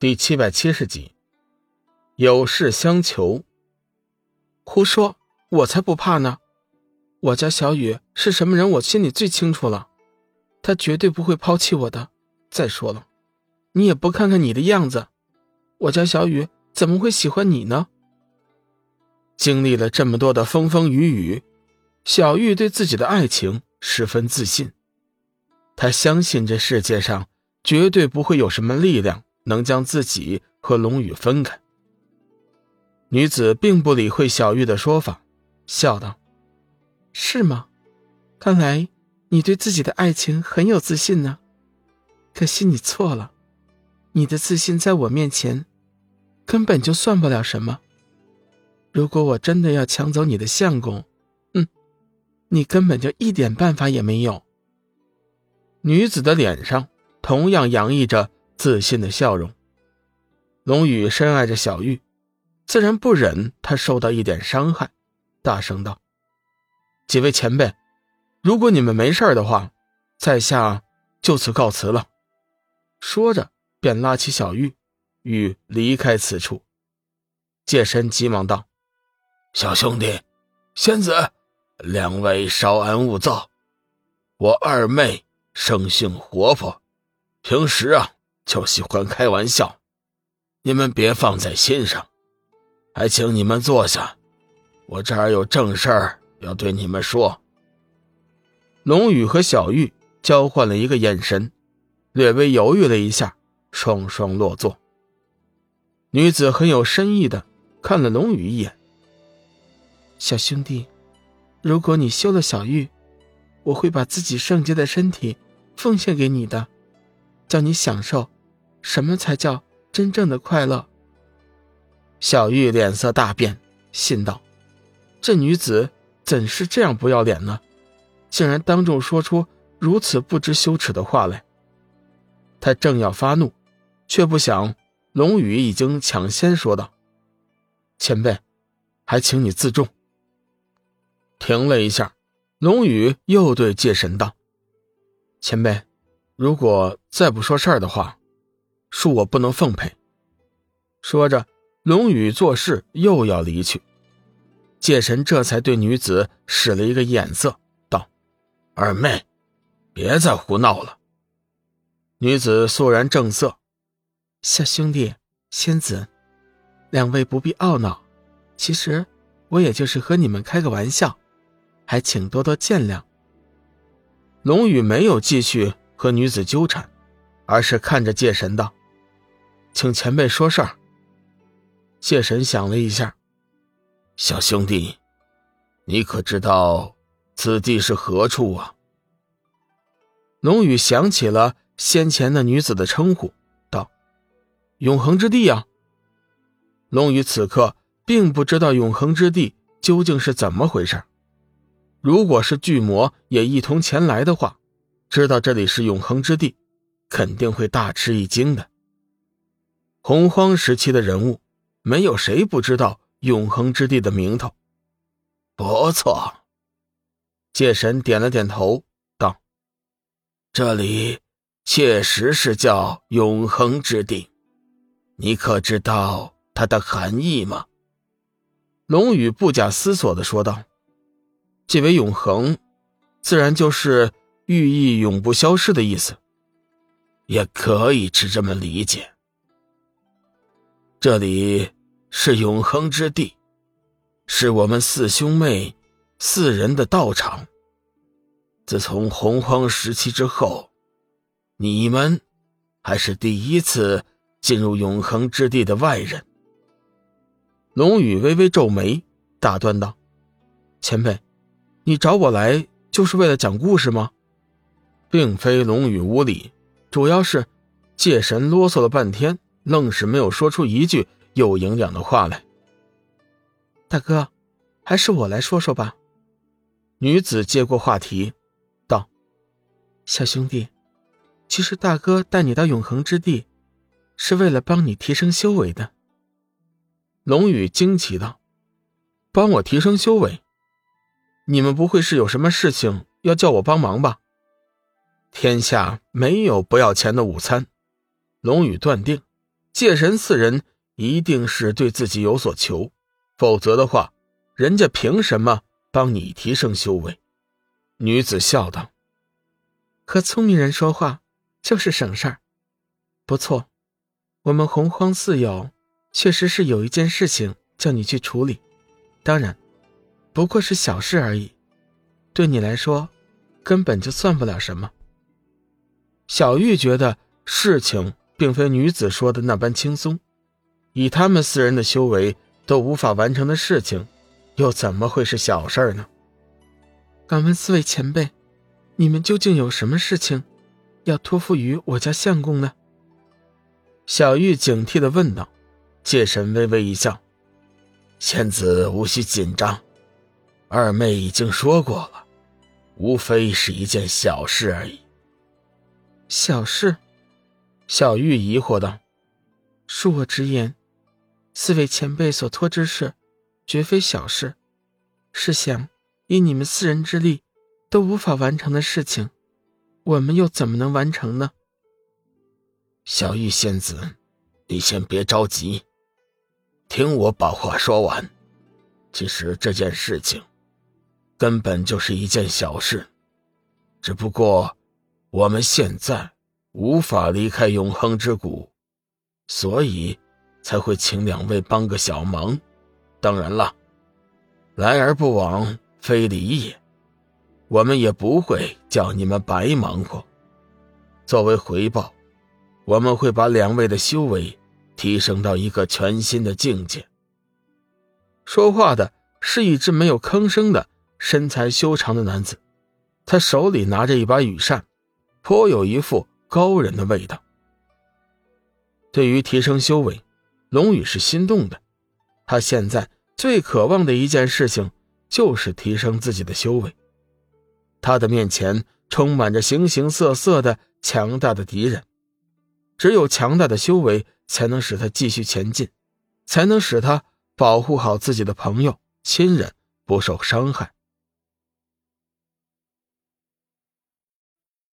第七百七十集，有事相求。胡说，我才不怕呢！我家小雨是什么人，我心里最清楚了。他绝对不会抛弃我的。再说了，你也不看看你的样子，我家小雨怎么会喜欢你呢？经历了这么多的风风雨雨，小玉对自己的爱情十分自信。她相信这世界上绝对不会有什么力量。能将自己和龙宇分开。女子并不理会小玉的说法，笑道：“是吗？看来你对自己的爱情很有自信呢。可惜你错了，你的自信在我面前根本就算不了什么。如果我真的要抢走你的相公，嗯，你根本就一点办法也没有。”女子的脸上同样洋溢着。自信的笑容。龙宇深爱着小玉，自然不忍她受到一点伤害，大声道：“几位前辈，如果你们没事的话，在下就此告辞了。”说着，便拉起小玉，欲离开此处。界神急忙道：“小兄弟，仙子，两位稍安勿躁。我二妹生性活泼，平时啊。”就喜欢开玩笑，你们别放在心上。还请你们坐下，我这儿有正事儿要对你们说。龙宇和小玉交换了一个眼神，略微犹豫了一下，双双落座。女子很有深意的看了龙宇一眼：“小兄弟，如果你休了小玉，我会把自己圣洁的身体奉献给你的，叫你享受。”什么才叫真正的快乐？小玉脸色大变，心道：“这女子怎是这样不要脸呢？竟然当众说出如此不知羞耻的话来！”她正要发怒，却不想龙宇已经抢先说道：“前辈，还请你自重。”停了一下，龙宇又对界神道：“前辈，如果再不说事儿的话。”恕我不能奉陪。说着，龙宇做事又要离去。界神这才对女子使了一个眼色，道：“二妹，别再胡闹了。”女子肃然正色：“小兄弟，仙子，两位不必懊恼。其实我也就是和你们开个玩笑，还请多多见谅。”龙宇没有继续和女子纠缠，而是看着界神道。请前辈说事儿。谢神想了一下，小兄弟，你可知道此地是何处啊？龙宇想起了先前那女子的称呼，道：“永恒之地啊。”龙宇此刻并不知道永恒之地究竟是怎么回事。如果是巨魔也一同前来的话，知道这里是永恒之地，肯定会大吃一惊的。洪荒时期的人物，没有谁不知道永恒之地的名头。不错，界神点了点头，道：“这里确实是叫永恒之地。你可知道它的含义吗？”龙宇不假思索的说道：“即为永恒，自然就是寓意永不消失的意思。也可以是这么理解。”这里是永恒之地，是我们四兄妹四人的道场。自从洪荒时期之后，你们还是第一次进入永恒之地的外人。龙宇微微皱眉，打断道：“前辈，你找我来就是为了讲故事吗？”并非龙宇无礼，主要是界神啰嗦了半天。愣是没有说出一句有营养的话来。大哥，还是我来说说吧。女子接过话题，道：“小兄弟，其实大哥带你到永恒之地，是为了帮你提升修为的。”龙宇惊奇道：“帮我提升修为？你们不会是有什么事情要叫我帮忙吧？”天下没有不要钱的午餐，龙宇断定。界神四人一定是对自己有所求，否则的话，人家凭什么帮你提升修为？女子笑道：“和聪明人说话就是省事儿。不错，我们洪荒四友确实是有一件事情叫你去处理，当然，不过是小事而已，对你来说根本就算不了什么。”小玉觉得事情并非女子说的那般轻松，以他们四人的修为都无法完成的事情，又怎么会是小事儿呢？敢问四位前辈，你们究竟有什么事情要托付于我家相公呢？小玉警惕的问道。界神微微一笑：“仙子无需紧张，二妹已经说过了，无非是一件小事而已。”小事，小玉疑惑道：“恕我直言，四位前辈所托之事，绝非小事。试想，以你们四人之力，都无法完成的事情，我们又怎么能完成呢？”小玉仙子，你先别着急，听我把话说完。其实这件事情，根本就是一件小事，只不过……我们现在无法离开永恒之谷，所以才会请两位帮个小忙。当然了，来而不往非礼也，我们也不会叫你们白忙活。作为回报，我们会把两位的修为提升到一个全新的境界。说话的是一只没有吭声的身材修长的男子，他手里拿着一把羽扇。颇有一副高人的味道。对于提升修为，龙宇是心动的。他现在最渴望的一件事情，就是提升自己的修为。他的面前充满着形形色色的强大的敌人，只有强大的修为，才能使他继续前进，才能使他保护好自己的朋友、亲人不受伤害。